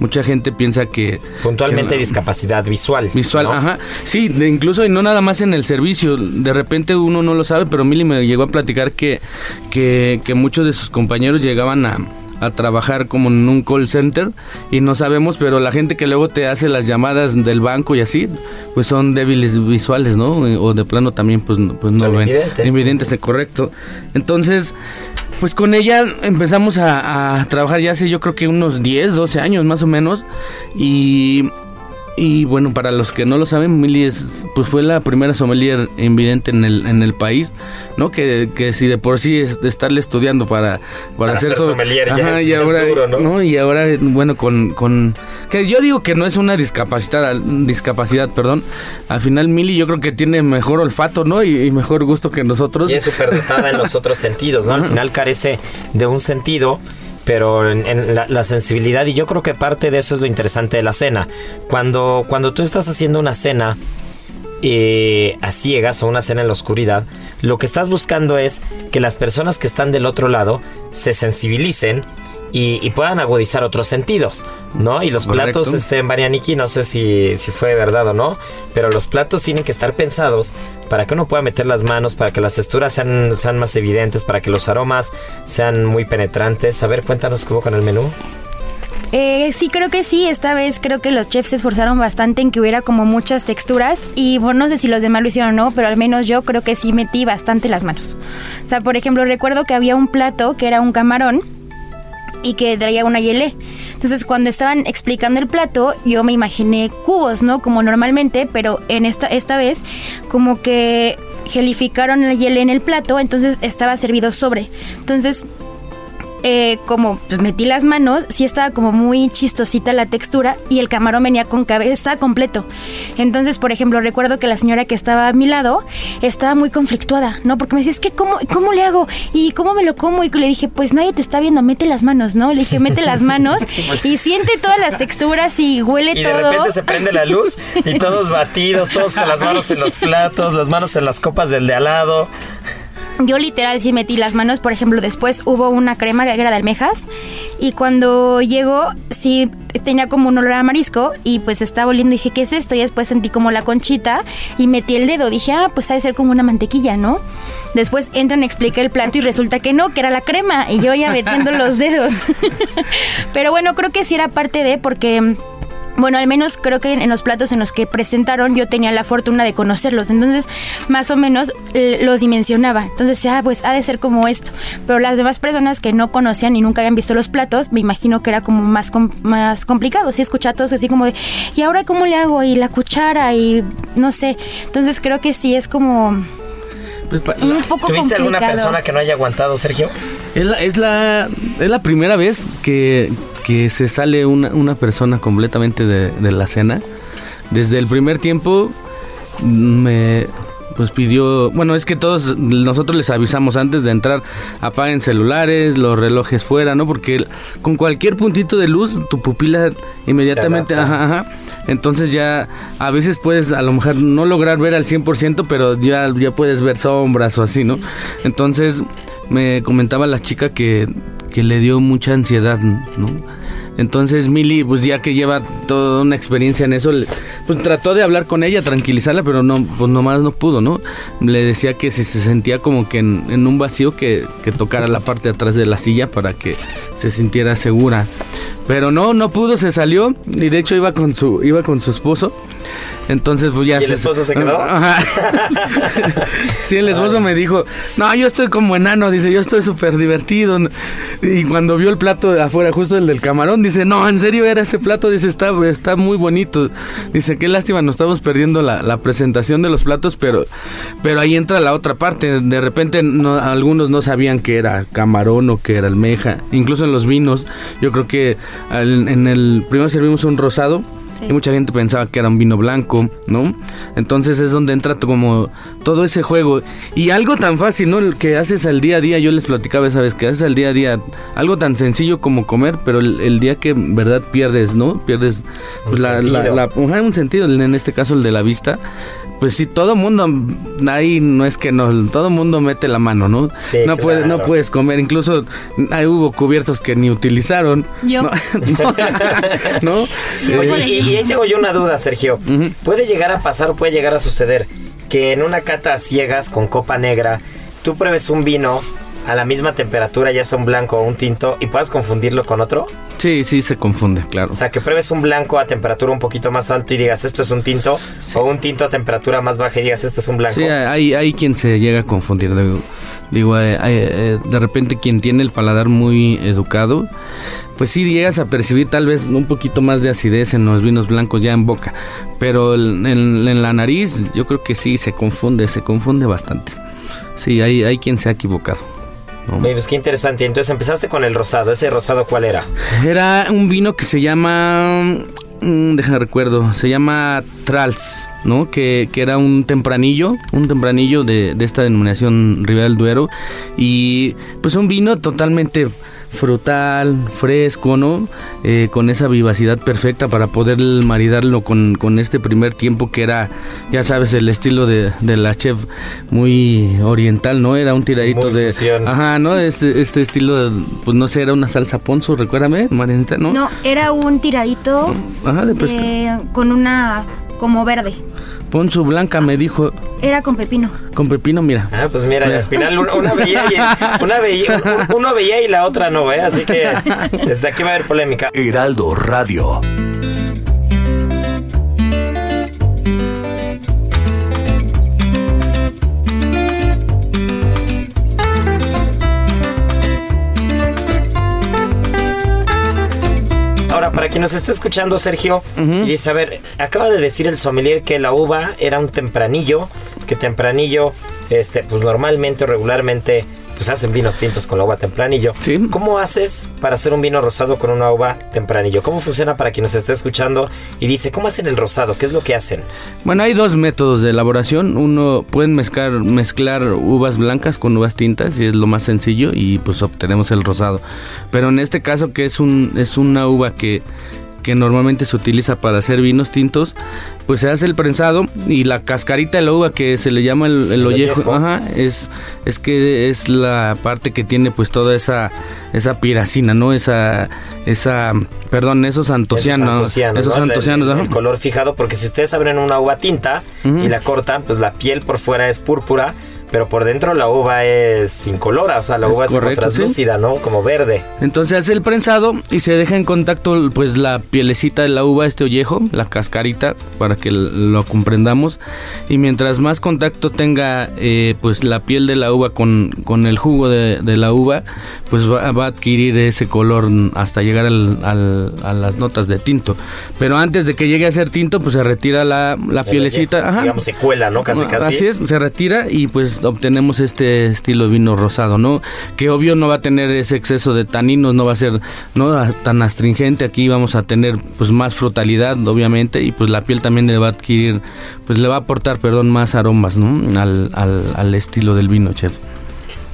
Mucha gente piensa que... Puntualmente que la, discapacidad visual. Visual, ¿no? ajá. Sí, de, incluso y no nada más en el servicio. De repente uno no lo sabe, pero Mili me llegó a platicar que, que, que muchos de sus compañeros llegaban a a trabajar como en un call center y no sabemos, pero la gente que luego te hace las llamadas del banco y así, pues son débiles visuales, ¿no? O de plano también pues, pues no son ven. Invidentes, sí. correcto. Entonces, pues con ella empezamos a, a, trabajar ya hace yo creo que unos 10, 12 años más o menos y y bueno, para los que no lo saben, Mili es, pues fue la primera sommelier invidente en el, en el país, ¿no? Que, que si de por sí es de estarle estudiando para, para, para hacer so sommelier, Ajá, ya es, y ahora, es duro, ¿no? ¿no? Y ahora, bueno, con, con que yo digo que no es una discapacidad, discapacidad, perdón. Al final Mili yo creo que tiene mejor olfato, ¿no? Y, y mejor gusto que nosotros. Y es súper dotada en los otros sentidos, ¿no? Al final carece de un sentido pero en, la, sensibilidad y yo creo que parte de eso es lo interesante de la cena. Cuando, cuando tú estás haciendo una cena eh, a ciegas o una cena en la oscuridad, lo que estás buscando es que las personas que están del otro lado se sensibilicen y, y, puedan agudizar otros sentidos, ¿no? Y los Correcto. platos, este, Marianiki, no sé si, si fue verdad o no, pero los platos tienen que estar pensados para que uno pueda meter las manos, para que las texturas sean, sean más evidentes, para que los aromas sean muy penetrantes. A ver, cuéntanos cómo con el menú. Eh, sí, creo que sí. Esta vez creo que los chefs se esforzaron bastante en que hubiera como muchas texturas. Y bueno, no sé si los demás lo hicieron o no, pero al menos yo creo que sí metí bastante las manos. O sea, por ejemplo, recuerdo que había un plato que era un camarón y que traía una yelé. Entonces, cuando estaban explicando el plato, yo me imaginé cubos, ¿no? Como normalmente, pero en esta, esta vez, como que gelificaron la yelé en el plato, entonces estaba servido sobre. Entonces, eh, como pues, metí las manos, sí estaba como muy chistosita la textura y el camarón venía con cabeza completo. Entonces, por ejemplo, recuerdo que la señora que estaba a mi lado estaba muy conflictuada, ¿no? Porque me decía, es que, ¿cómo, ¿cómo le hago? ¿Y cómo me lo como? Y le dije, pues nadie te está viendo, mete las manos, ¿no? Le dije, mete las manos y siente todas las texturas y huele y todo. Y de repente se prende la luz y todos batidos, todos con las manos en los platos, las manos en las copas del de al lado. Yo literal sí metí las manos, por ejemplo, después hubo una crema de almejas y cuando llegó sí tenía como un olor a marisco y pues estaba oliendo y dije, ¿qué es esto? Y después sentí como la conchita y metí el dedo, dije, ah, pues ha de ser como una mantequilla, ¿no? Después entran, expliqué el plato y resulta que no, que era la crema y yo ya metiendo los dedos. Pero bueno, creo que sí era parte de porque bueno, al menos creo que en los platos en los que presentaron yo tenía la fortuna de conocerlos, entonces más o menos los dimensionaba. Entonces, ah, pues ha de ser como esto. Pero las demás personas que no conocían y nunca habían visto los platos, me imagino que era como más, más complicado. Sí, escuchaba todos así como de, ¿y ahora cómo le hago? Y la cuchara y no sé. Entonces creo que sí es como... Pues, un poco ¿Tuviste alguna persona que no haya aguantado, Sergio? Es la, es la, es la primera vez que, que se sale una, una persona completamente de, de, la cena. Desde el primer tiempo me pues pidió, bueno, es que todos nosotros les avisamos antes de entrar, apaguen celulares, los relojes fuera, ¿no? Porque con cualquier puntito de luz tu pupila inmediatamente, ajá, ajá. Entonces ya a veces puedes a lo mejor no lograr ver al 100%, pero ya ya puedes ver sombras o así, ¿no? Entonces me comentaba la chica que que le dio mucha ansiedad, ¿no? Entonces Mili, pues ya que lleva toda una experiencia en eso, pues trató de hablar con ella, tranquilizarla, pero no, pues nomás no pudo, ¿no? Le decía que si se sentía como que en, un vacío, que, que, tocara la parte de atrás de la silla para que se sintiera segura. Pero no, no pudo, se salió y de hecho iba con su, iba con su esposo. Entonces, pues ya. ¿Y el esposo se quedó? Ajá. sí, el esposo me dijo, no, yo estoy como enano, dice, yo estoy súper divertido. Y cuando vio el plato de afuera, justo el del camarón, dice, no, en serio era ese plato, dice, está, está muy bonito. Dice, qué lástima, nos estamos perdiendo la, la presentación de los platos, pero, pero ahí entra la otra parte. De repente algunos no sabían que era camarón o que era almeja. Incluso en los vinos, yo creo que en el primero servimos un rosado y mucha gente pensaba que era un vino blanco, ¿no? Entonces es donde entra como todo ese juego. Y algo tan fácil, ¿no? Que haces al día a día, yo les platicaba esa vez, que haces al día a día algo tan sencillo como comer, pero el, día que en verdad pierdes, ¿no? Pierdes pues, la, la, un sentido, en este caso el de la vista, pues sí, todo mundo, ahí no es que no, todo mundo mete la mano, ¿no? no, puedes, no puedes comer, incluso ahí hubo cubiertos que ni utilizaron. Yo. ¿No? Oye, y, ahí tengo yo una duda, Sergio. ¿Puede llegar a pasar o puede llegar a suceder que en una cata a ciegas con copa negra, tú pruebes un vino a la misma temperatura, ya sea un blanco o un tinto, y puedas confundirlo con otro? Sí, sí, se confunde, claro. O sea, que pruebes un blanco a temperatura un poquito más alto y digas, esto es un tinto, o un tinto a temperatura más baja y digas, esto es un blanco. Sí, hay, hay quien se llega a confundir. Digo, eh, eh, de repente quien tiene el paladar muy educado, pues sí llegas a percibir tal vez un poquito más de acidez en los vinos blancos ya en boca, pero en, en la nariz yo creo que sí se confunde, se confunde bastante. Sí, hay, hay quien se ha equivocado. Pues qué interesante. Entonces empezaste con el rosado. ¿Ese rosado cuál era? Era un vino que se llama... Mm, deja recuerdo, se llama Trals, ¿no? Que, que, era un tempranillo, un tempranillo de, de esta denominación Ribera del Duero. Y pues un vino totalmente frutal, fresco, ¿no? Eh, con esa vivacidad perfecta para poder maridarlo con, con, este primer tiempo que era, ya sabes, el estilo de, de la chef muy oriental, ¿no? Era un tiradito de... Ajá, ¿no? Este, este estilo, pues no sé, era una salsa ponzo, recuérdame, Marinita, ¿no? No, era un tiradito Ajá, de eh, con una como verde. Ponzo blanca me dijo. Era con pepino. Con pepino, mira. Ah, pues mira, al final una, veía y, una veía, uno veía y la otra no, ¿eh? Así que desde aquí va a haber polémica. Heraldo Radio. Para quien nos está escuchando, Sergio, y dice, a ver, acaba de decir el sommelier que la uva era un tempranillo, que tempranillo, este, pues normalmente o regularmente pues hacen vinos tintos con la uva tempranillo. ¿Cómo haces para hacer un vino rosado con una uva tempranillo? ¿Cómo funciona para quien nos está escuchando y dice, ¿cómo hacen el rosado? ¿Qué es lo que hacen? Bueno, hay dos métodos de elaboración. Uno, pueden mezclar, mezclar uvas blancas con uvas tintas y es lo más sencillo y pues obtenemos el rosado. Pero en este caso que es, un, es una uva que que normalmente se utiliza para hacer vinos tintos, pues se hace el prensado y la cascarita de la uva que se le llama el, el ollejo, ajá, es, es que es la parte que tiene pues toda esa, esa piracina, ¿no? Esa, esa, perdón, esos antocianos. Esos ¿no? antocianos, el, el, color fijado, porque si ustedes abren una uva tinta y la cortan, pues la piel por fuera es púrpura, pero por dentro la uva es incolora, o sea, la Es uva es correcto, como sí. translúcida, ¿no? Como verde. Entonces hace el prensado y se deja en contacto pues la pielecita de la uva, este ollejo, la cascarita, para que lo comprendamos. Y mientras más contacto tenga eh, pues la piel de la uva con, con el jugo de, de la uva, pues va, va a adquirir ese color hasta llegar al- al- a las notas de tinto. Pero antes de que llegue a ser tinto, pues se retira la, la El pielecita. ajá. Digamos, se cuela, ¿no? Casi, casi. Así es, se retira y pues obtenemos este estilo de vino rosado, ¿no? Que obvio no va a tener ese exceso de taninos, no va a ser no tan astringente. Aquí vamos a tener pues más frutalidad, obviamente, y pues la piel también le va a adquirir, pues le va a aportar, perdón, más aromas, ¿no? Al, al, al estilo del vino, chef.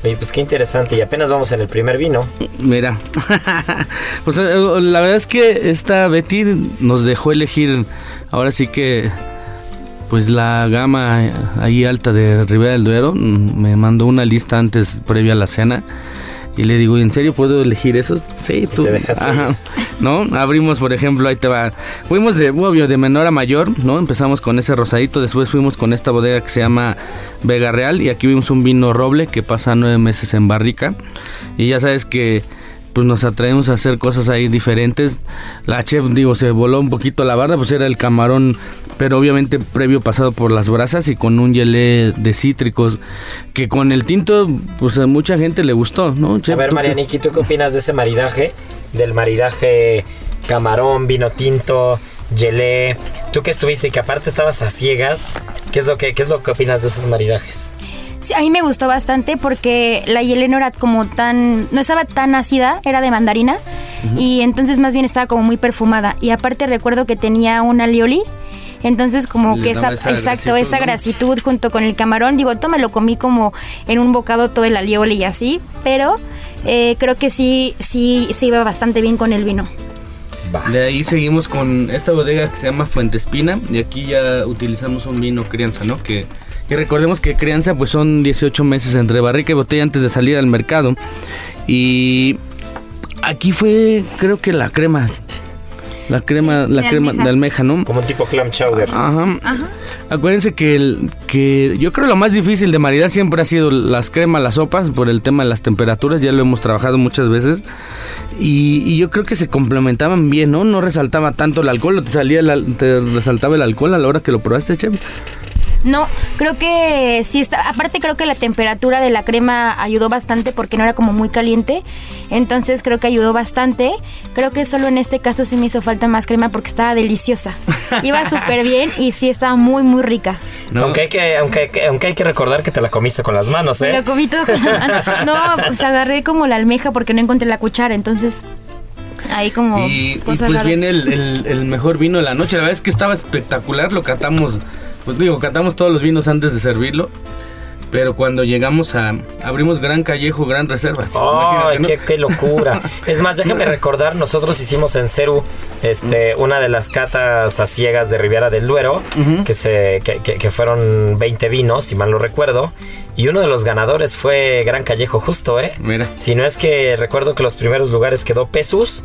Oye, pues qué interesante. Y apenas vamos en el primer vino. Mira, pues eh, la verdad es que esta Betty nos dejó elegir, ahora sí que, pues la gama ahí alta de Ribera del Duero. Mm, Me mandó una lista antes, previa a la cena. Y le digo, ¿en serio puedo elegir esos? Sí, tú. te Ajá. ¿No? Abrimos, por ejemplo, ahí te va. Fuimos de, obvio, de menor a mayor, ¿no? Empezamos con ese rosadito, después fuimos con esta bodega que se llama Vega Real. Y aquí vimos un vino roble que pasa nueve meses en barrica. Y ya sabes que pues nos atrevemos a hacer cosas ahí diferentes. La chef, digo, se voló un poquito la barda, pues era el camarón, pero obviamente previo pasado por las brasas y con un gelé de cítricos, que con el tinto, pues a mucha gente le gustó, ¿no? Chef, A ver. Marianiki, ¿tú qué opinas de ese maridaje? Del maridaje camarón, vino tinto, gelé. Tú que estuviste y que aparte estabas a ciegas, ¿qué es lo que, qué es lo que opinas de esos maridajes? Sí, a mí me gustó bastante porque la hielé no era como tan, no estaba tan ácida, era de mandarina y entonces más bien estaba como muy perfumada y aparte recuerdo que tenía un alioli. Entonces como Le que esa, exacto, grasitud, esa ¿no? grasitud junto con el camarón, digo, todo me lo comí como en un bocado todo el alioli y así, pero eh, creo que sí, sí, sí iba bastante bien con el vino. De ahí seguimos con esta bodega que se llama Fuente Espina y aquí ya utilizamos un vino crianza, ¿no? Que y recordemos que crianza pues son 18 meses entre barrica y botella antes de salir al mercado. Y aquí fue creo que la crema la crema Sí, la de crema almeja. de almeja, ¿no? Como un tipo clam chowder. Ajá. Acuérdense que, el, que yo creo lo más difícil de maridar siempre ha sido las cremas, las sopas, por el tema de las temperaturas, ya lo hemos trabajado muchas veces. Y, y yo creo que se complementaban bien, ¿no? No resaltaba tanto el alcohol, o te salía el al- te resaltaba el alcohol a la hora que lo probaste, chef. No, creo que sí está. Aparte, creo que la temperatura de la crema ayudó bastante porque no era como muy caliente. Entonces, creo que ayudó bastante. Creo que solo en este caso sí me hizo falta más crema porque estaba deliciosa. Iba súper bien y sí estaba muy, muy rica. No. Aunque, hay que, aunque, hay que- aunque hay que recordar que te la comiste con las manos, Me ¿eh? lo comí todo con. No, pues agarré como la almeja porque no encontré la cuchara. Entonces, ahí como Y, pues raras. viene el, el- el mejor vino de la noche. La verdad es que estaba espectacular. Lo catamos, pues digo, catamos todos los vinos antes de servirlo. Pero cuando llegamos a. Abrimos Gran Callejo, Gran Reserva. ¡Ay, Imagínate, ¿no? qué, qué locura! Es más, déjame recordar, nosotros hicimos en Ceru este, una de las catas a ciegas de Riviera del Duero, que, se, que, que- que fueron 20 vinos, si mal no recuerdo, y uno de los ganadores fue Gran Callejo justo, ¿eh? Mira. Si no es que recuerdo que los primeros lugares quedó Pesus,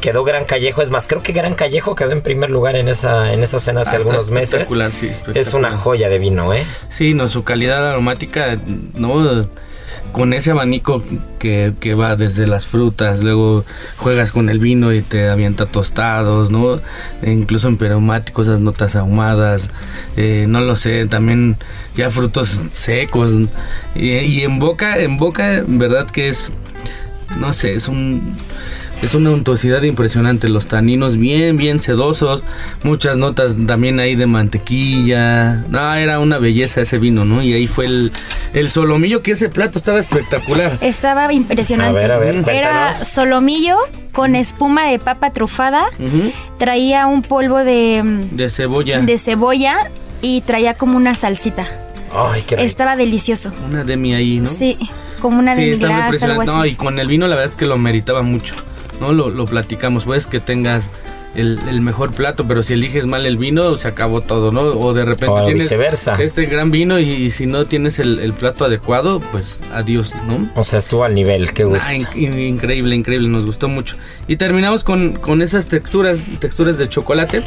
quedó Gran Callejo, es más, creo que Gran Callejo quedó en primer lugar en esa, en esa cena hace Ah, algunos meses. espectacular, sí, Es una joya de vino, ¿eh? Sí, no, su calidad aromática, ¿no? Con ese abanico que, que va desde las frutas, luego juegas con el vino y te avienta tostados, ¿no? E incluso en aromáticos, esas notas ahumadas, eh, no lo sé, también ya frutos secos. Y, y en boca, en boca, en verdad que es, no sé, es un... Es una untuosidad impresionante, los taninos bien, bien sedosos, muchas notas también ahí de mantequilla. No, era una belleza ese vino, ¿no? Y ahí fue el, el solomillo, que ese plato estaba espectacular. Estaba impresionante. A ver, a ver, Era solomillo con espuma de papa trufada. Traía un polvo de, De cebolla. de cebolla y traía como una salsita. ¡Ay, qué rico! Estaba delicioso. Una demi ahí, ¿no? Sí, como una Sí, de está muy algo impresionante. así. No, y con el vino la verdad es que lo meritaba mucho. ¿No? Lo, lo platicamos. Puedes que tengas el, el mejor plato, pero si eliges mal el vino, se acabó todo, ¿no? O de repente O tienes viceversa. este gran vino y, y si no tienes el, el plato adecuado, pues adiós, ¿no? O sea, estuvo al nivel, qué gusto. Ah, in- in- increíble, increíble, nos gustó mucho. Y terminamos con, con esas texturas, texturas de chocolate,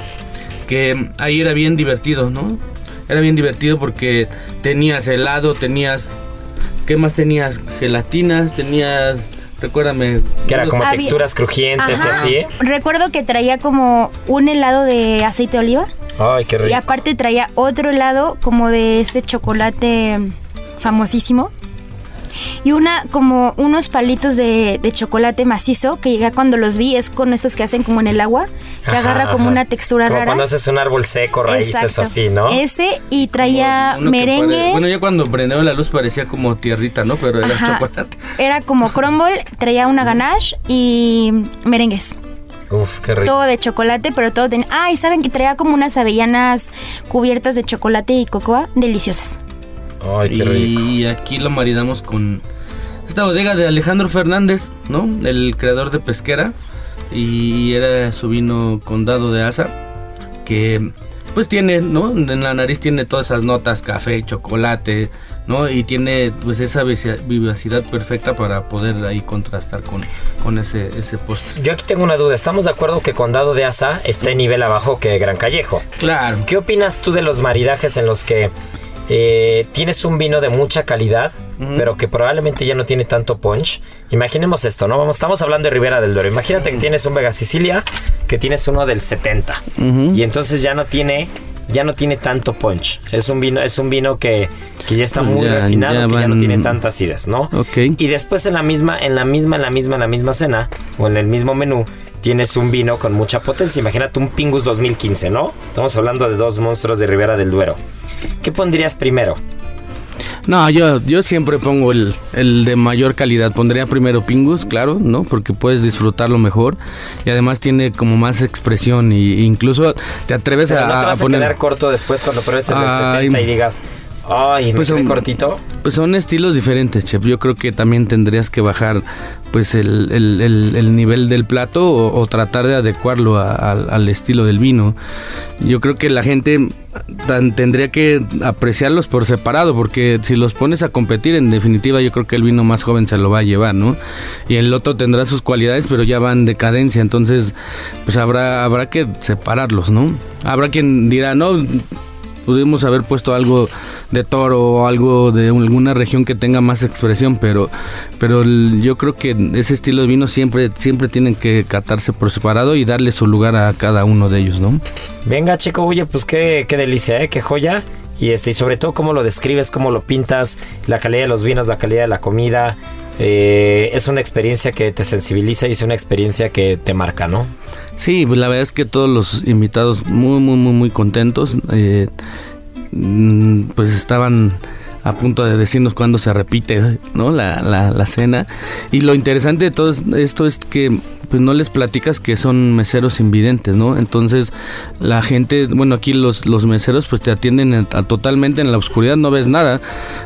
que ahí era bien divertido, ¿no? Era bien divertido porque tenías helado, tenías... ¿Qué más tenías? Gelatinas, tenías... Recuérdame. Que era como Había- texturas crujientes y así. ¿eh? Recuerdo que traía como un helado de aceite de oliva Ay, qué y rico. aparte traía otro helado como de este chocolate famosísimo y una como unos palitos de, de chocolate macizo que ya cuando los vi es con esos que hacen como en el agua que Ajá, agarra como ajá. una textura Como rara. cuando haces un árbol seco, raíces Exacto. así, ¿no? Ese y traía merengue. pare- bueno, ya cuando prendió la luz parecía como tierrita, ¿no? Pero era Ajá. chocolate. Era como crumble, traía una ganache y merengues. Uf, qué rico. Todo de chocolate, pero todo tenía... Ah, y saben que traía como unas avellanas cubiertas de chocolate y cocoa deliciosas. Ay, qué rico. Y aquí lo maridamos con esta bodega de Alejandro Fernández, ¿no? El creador de Pesquera. Y era su vino Condado de Asa. Que pues tiene, ¿no? En la nariz tiene todas esas notas, café, chocolate, ¿no? Y tiene pues esa vivacidad perfecta para poder ahí contrastar con, con ese, ese postre. Yo aquí tengo una duda. ¿Estamos de acuerdo que Condado de Asa está en nivel abajo que Gran Callejo? Claro. ¿Qué opinas tú de los maridajes en los que eh, tienes un vino de mucha calidad, pero que probablemente ya no tiene tanto punch? Imaginemos esto, ¿no? Vamos, estamos hablando de Ribera del Duero. Imagínate que tienes un Vega Sicilia, que tienes uno del 70 Ujú. y entonces ya no tiene ya no tiene tanto punch. Es un vino es un vino que, que ya está muy Ya- refinado, ya que ya no tiene tantas acidez, ¿no? Ok. Y después en la misma, en la misma, en la misma, en la misma cena o en el mismo menú tienes un vino con mucha potencia. Imagínate un Pingus 2015, ¿no? Estamos hablando de dos monstruos de Ribera del Duero. ¿Qué pondrías primero? No, yo, yo siempre pongo el, el de mayor calidad. Pondría primero Pingus, claro, ¿no? Porque puedes disfrutarlo mejor. Y además tiene como más expresión. Y incluso te atreves Pero a, no te a vas a, poner. quedar corto después cuando pruebes el Ay. 70 y digas, ay, Pues son- cortito. Pues son estilos diferentes, chef. Yo creo que también tendrías que bajar pues el, el- el- el nivel del plato o, o tratar de adecuarlo a- al- al estilo del vino. Yo creo que la gente tan- tendría que apreciarlos por separado, porque si los pones a competir, en definitiva yo creo que el vino más joven se lo va a llevar, ¿no? Y el otro tendrá sus cualidades, pero ya va en decadencia, entonces pues habrá, habrá que separarlos, ¿no? Habrá quien dirá, no, pudimos haber puesto algo de toro o algo de alguna región que tenga más expresión, pero, pero yo creo que ese estilo de vino siempre, siempre tienen que catarse por separado y darle su lugar a cada uno de ellos, ¿no? Venga, chico, oye, pues qué, qué delicia, ¿eh? Qué joya. Y este, sobre todo cómo lo describes, cómo lo pintas, la calidad de los vinos, la calidad de la comida. Eh, es una experiencia que te sensibiliza y es una experiencia que te marca, ¿no? Sí, pues la verdad es que todos los invitados muy, muy, muy, muy contentos. eh, mm, pues estaban a punto de decirnos cuándo se repite ¿no? la, la, la cena. Y lo interesante de todo es- esto es que pues no les platicas que son meseros invidentes, ¿no? Entonces la gente, bueno, aquí los, los meseros pues te atienden en- a- totalmente en la oscuridad, no ves nada,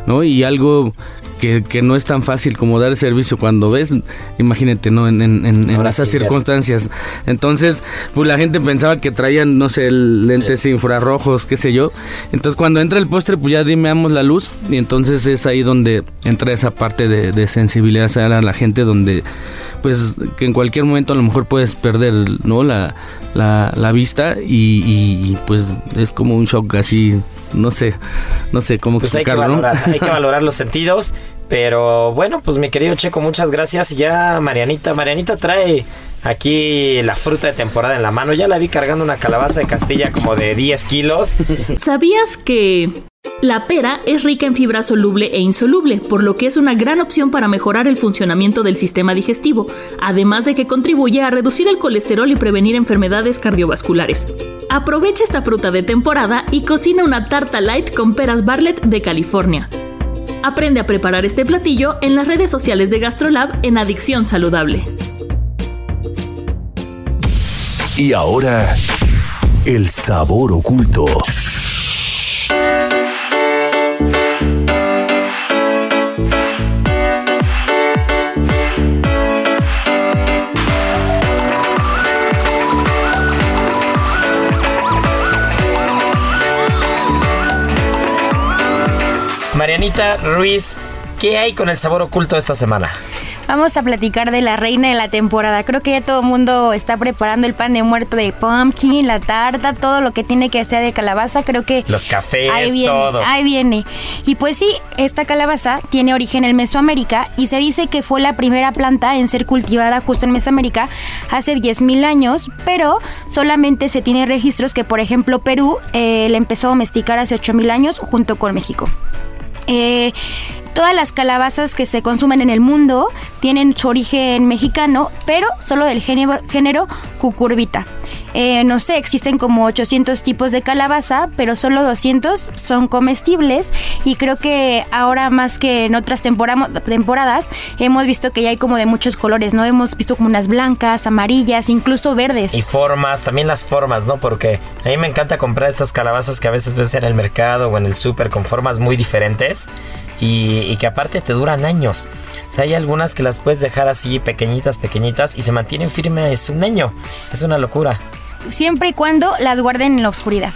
¿no? Y algo que, que no es tan fácil como dar servicio cuando ves, imagínate, ¿no? En, en, en- en esas sí, ya- circunstancias. Entonces, pues la gente pensaba que traían, no sé, lentes infrarrojos, qué sé yo. Entonces, cuando entra el postre, pues ya dimeamos la luz. Y entonces es ahí donde entra esa parte de, de sensibilidad a la gente, donde, pues, que en cualquier momento a lo mejor puedes perder, ¿no? La, la, la vista y, y, y, pues es como un shock así, no sé, no sé cómo Pues hay que explicarlo, ¿no? valorar, hay que valorar los sentidos. Pero bueno, pues mi querido Checo, muchas gracias. Ya Marianita, Marianita trae aquí la fruta de temporada en la mano. Ya la vi cargando una calabaza de Castilla como de 10 kilos. ¿Sabías que la pera es rica en fibra soluble e insoluble, por lo que es una gran opción para mejorar el funcionamiento del sistema digestivo, además de que contribuye a reducir el colesterol y prevenir enfermedades cardiovasculares? Aprovecha esta fruta de temporada y cocina una tarta light con peras Bartlett de California. Aprende a preparar este platillo en las redes sociales de GastroLab en Adicción Saludable. Y ahora, el sabor oculto. Marianita Ruiz, ¿qué hay con el sabor oculto esta semana? Vamos a platicar de la reina de la temporada. Creo que ya todo el mundo está preparando el pan de muerto de pumpkin, la tarta, todo lo que tiene que ser de calabaza. Creo que Los cafés, ahí viene, todo. ahí viene. Y pues sí, esta calabaza tiene origen en Mesoamérica y se dice que fue la primera planta en ser cultivada justo en Mesoamérica hace 10.000 años, pero solamente se tiene registros que, por ejemplo, Perú eh, la empezó a domesticar hace 8.000 años junto con México. Eh, todas las calabazas que se consumen en el mundo tienen su origen mexicano, pero solo del género, género cucurbita. Eh, no sé, existen como 800 tipos de calabaza, pero solo 200 son comestibles y creo que ahora más que en otras tempora- temporadas hemos visto que ya hay como de muchos colores, ¿no? Hemos visto como unas blancas, amarillas, incluso verdes. Y formas, también las formas, ¿no? Porque a mí me encanta comprar estas calabazas que a veces ves en el mercado o en el súper con formas muy diferentes y, y que aparte te duran años. O sea, hay algunas que las puedes dejar así pequeñitas, pequeñitas y se mantienen firmes un año. Es una locura. Siempre y cuando las guarden en la oscuridad.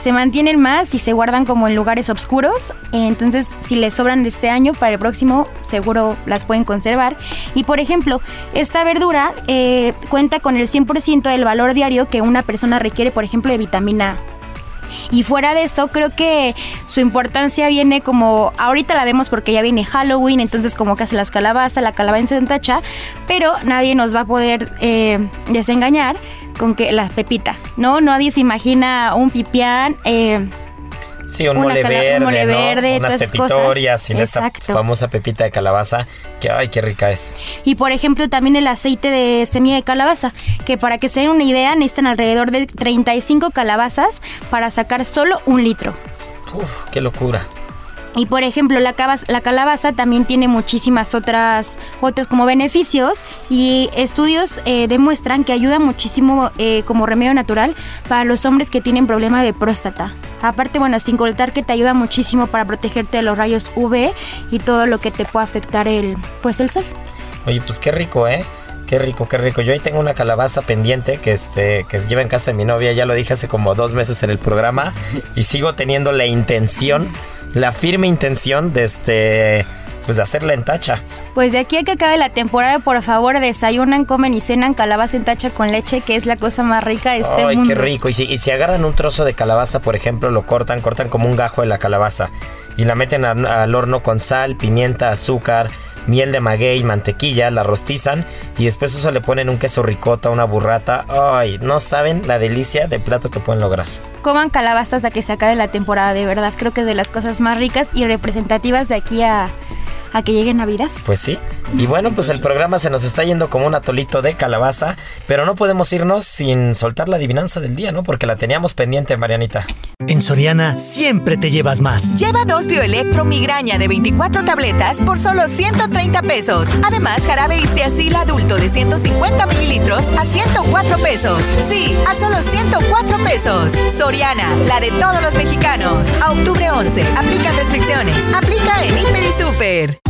Se mantienen más y se guardan como en lugares oscuros. Entonces, si les sobran de este año, para el próximo seguro las pueden conservar. Y por ejemplo, esta verdura eh, cuenta con el 100% del valor diario que una persona requiere, por ejemplo, de vitamina A. Y fuera de eso, creo que su importancia viene como, ahorita la vemos porque ya viene Halloween, entonces como que hace las calabazas, la calabaza en tacha, pero nadie nos va a poder eh, desengañar con que la pepita, ¿no? Nadie se imagina un pipián. eh, Sí, un mole un verde, mole ¿no? verde, Unas pepitorias sin esta famosa pepita de calabaza que, ay, qué rica es. Y por ejemplo también el aceite de semilla de calabaza, que para que se den una idea necesitan alrededor de 35 calabazas para sacar solo un litro. Uf, qué locura. Y por ejemplo, la calabaza también tiene muchísimas otras, otros como beneficios y estudios eh, demuestran que ayuda muchísimo eh, como remedio natural para los hombres que tienen problema de próstata. Aparte, bueno, sin contar que te ayuda muchísimo para protegerte de los rayos UV y todo lo que te puede afectar el, pues el sol. Oye, pues qué rico, ¿eh? Qué rico, qué rico. Yo ahí tengo una calabaza pendiente que este que lleva en casa de mi novia, ya lo dije hace como dos meses en el programa y sigo teniendo la intención, la firme intención de este pues de hacerla en tacha. Pues de aquí a que acabe la temporada, por favor, desayunan, comen y cenan calabaza en tacha con leche, que es la cosa más rica de este Ay, mundo. qué rico. Y si, y si agarran un trozo de calabaza, por ejemplo, lo cortan, cortan como un gajo de la calabaza y la meten a- al horno con sal, pimienta, azúcar, miel de maguey, mantequilla, la rostizan y después eso le ponen un queso ricota, una burrata. Ay, no saben la delicia de plato que pueden lograr. Coman calabaza hasta que se acabe la temporada, de verdad. Creo que es de las cosas más ricas y representativas de aquí a, a que llegue Navidad. Pues sí. Y bueno, pues el programa se nos está yendo como un atolito de calabaza, pero no podemos irnos sin soltar la adivinanza del día, ¿no? Porque la teníamos pendiente, Marianita. En Soriana siempre te llevas más. Lleva dos Bioelectro migraña de 24 tabletas por solo 130 pesos. Además, jarabe Istiazil adulto de 150 mililitros a 104 pesos. Sí, a solo 104 pesos. Soriana, la de todos los mexicanos. A octubre 11, aplican restricciones. Aplica en Hiper y Super.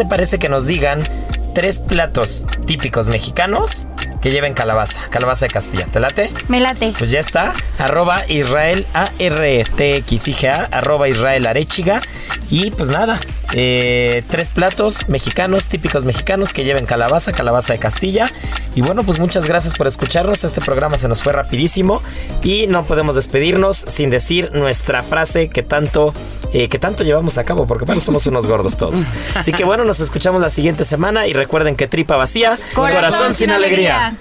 ¿Te parece que nos digan tres platos típicos mexicanos que lleven calabaza? Calabaza de Castilla. ¿Te late? Me late. Pues ya está. Arroba Israel A-R-T-X-I-G-A. Arroba Israel Arechiga. Y pues nada. Eh, tres platos mexicanos, típicos mexicanos que lleven calabaza, calabaza de Castilla. Y bueno, pues muchas gracias por escucharnos. Este programa se nos fue rapidísimo. Y no podemos despedirnos sin decir nuestra frase que tanto. eh, que tanto llevamos a cabo, porque bueno, somos unos gordos todos. Así que bueno, nos escuchamos la siguiente semana y recuerden que tripa vacía, corazón, sin alegría.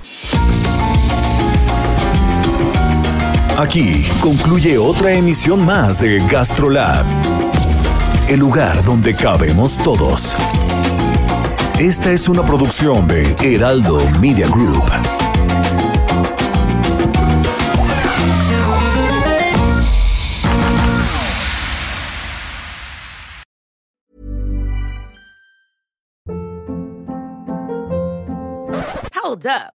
Aquí concluye otra emisión más de GastroLab, el lugar donde cabemos todos. Esta es una producción de Heraldo Media Group. Hold up.